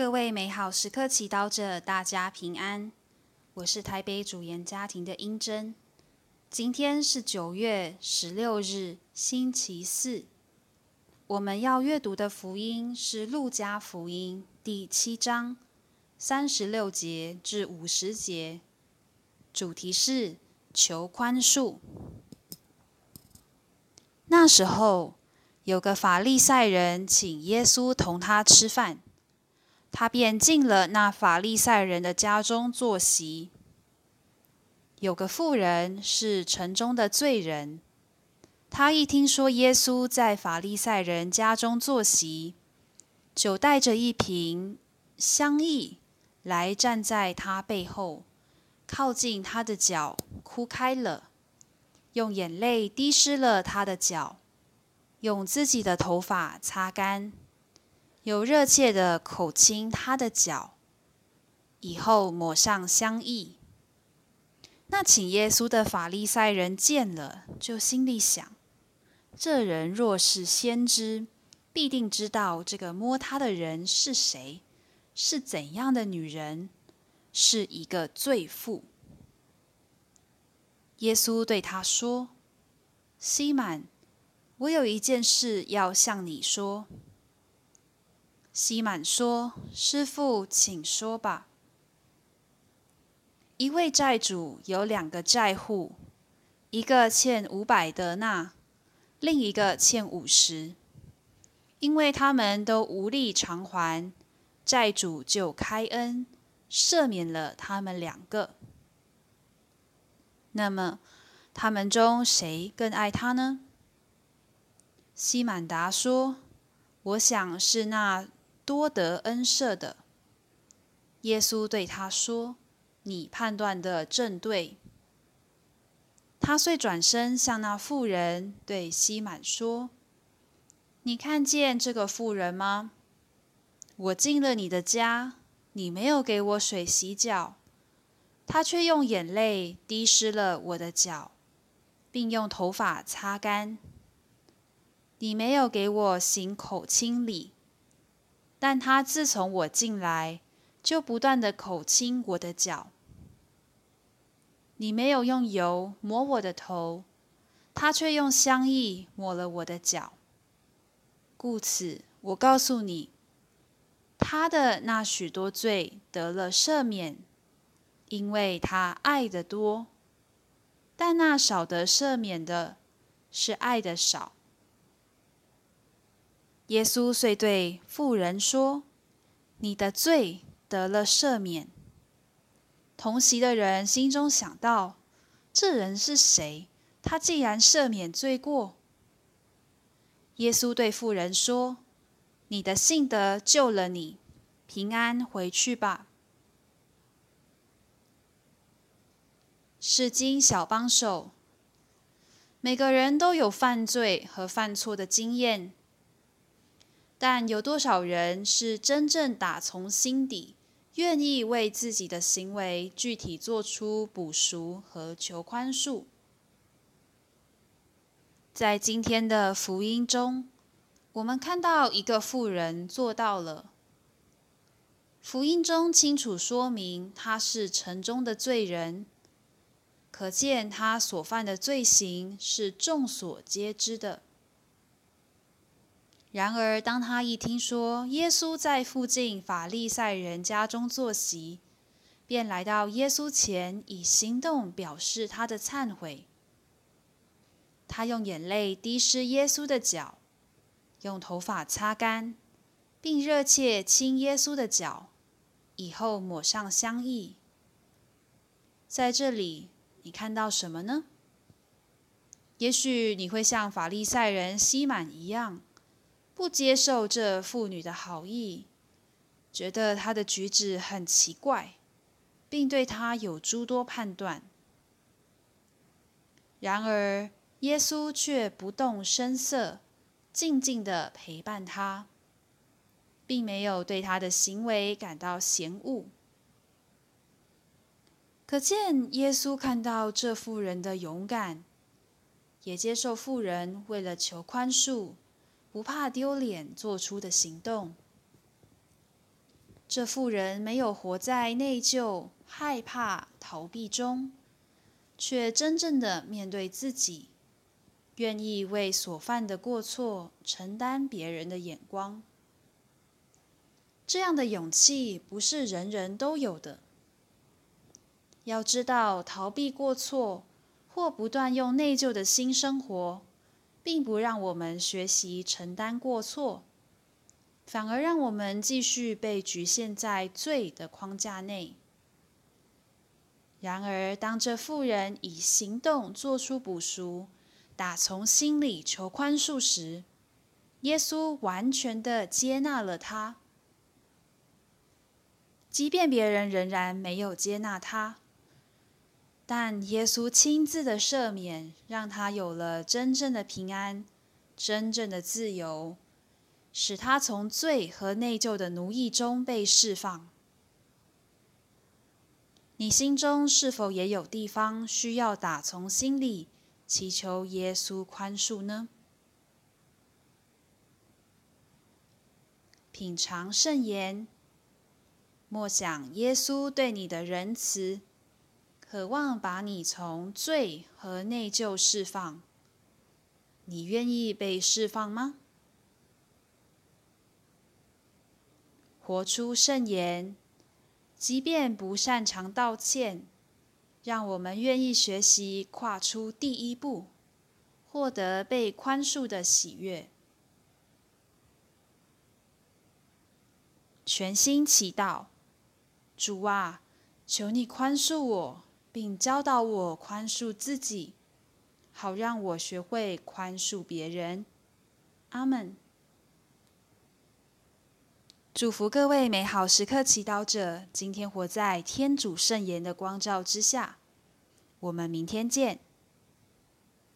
各位美好时刻祈祷者，大家平安。我是台北主研家庭的英珍。今天是九月十六日，星期四。我们要阅读的福音是《路加福音》第七章三十六节至五十节，主题是求宽恕。那时候，有个法利赛人请耶稣同他吃饭。他便进了那法利赛人的家中坐席。有个妇人是城中的罪人，他一听说耶稣在法利赛人家中坐席，就带着一瓶香液来站在他背后，靠近他的脚，哭开了，用眼泪滴湿了他的脚，用自己的头发擦干。有热切的口亲他的脚，以后抹上香液。那请耶稣的法利赛人见了，就心里想：这人若是先知，必定知道这个摸他的人是谁，是怎样的女人，是一个罪妇。耶稣对他说：“西满，我有一件事要向你说。”西满说：“师傅，请说吧。一位债主有两个债户，一个欠五百德纳，另一个欠五十。因为他们都无力偿还，债主就开恩赦免了他们两个。那么，他们中谁更爱他呢？”西满达说：“我想是那。”多得恩赦的，耶稣对他说：“你判断的正对。”他遂转身向那妇人对西满说：“你看见这个妇人吗？我进了你的家，你没有给我水洗脚，他却用眼泪滴湿了我的脚，并用头发擦干。你没有给我行口清理。”但他自从我进来，就不断的口亲我的脚。你没有用油抹我的头，他却用香液抹了我的脚。故此，我告诉你，他的那许多罪得了赦免，因为他爱的多；但那少得赦免的，是爱的少。耶稣遂对妇人说：“你的罪得了赦免。”同席的人心中想到：“这人是谁？他竟然赦免罪过？”耶稣对妇人说：“你的信德救了你，平安回去吧。”是经小帮手。每个人都有犯罪和犯错的经验。但有多少人是真正打从心底愿意为自己的行为具体做出补赎和求宽恕？在今天的福音中，我们看到一个妇人做到了。福音中清楚说明他是城中的罪人，可见他所犯的罪行是众所皆知的。然而，当他一听说耶稣在附近法利赛人家中坐席，便来到耶稣前，以行动表示他的忏悔。他用眼泪滴湿耶稣的脚，用头发擦干，并热切亲耶稣的脚，以后抹上香液。在这里，你看到什么呢？也许你会像法利赛人西满一样。不接受这妇女的好意，觉得她的举止很奇怪，并对她有诸多判断。然而，耶稣却不动声色，静静的陪伴她，并没有对她的行为感到嫌恶。可见，耶稣看到这妇人的勇敢，也接受妇人为了求宽恕。不怕丢脸做出的行动，这妇人没有活在内疚、害怕、逃避中，却真正的面对自己，愿意为所犯的过错承担别人的眼光。这样的勇气不是人人都有的。要知道，逃避过错或不断用内疚的心生活，并不让我们学习承担过错。反而让我们继续被局限在罪的框架内。然而，当这妇人以行动做出补赎，打从心里求宽恕时，耶稣完全的接纳了他。即便别人仍然没有接纳他，但耶稣亲自的赦免，让他有了真正的平安，真正的自由。使他从罪和内疚的奴役中被释放。你心中是否也有地方需要打从心里祈求耶稣宽恕呢？品尝圣言，默想耶稣对你的仁慈，渴望把你从罪和内疚释放。你愿意被释放吗？活出圣言，即便不擅长道歉，让我们愿意学习跨出第一步，获得被宽恕的喜悦。全心祈祷，主啊，求你宽恕我，并教导我宽恕自己，好让我学会宽恕别人。阿门。祝福各位美好时刻祈祷者，今天活在天主圣言的光照之下。我们明天见。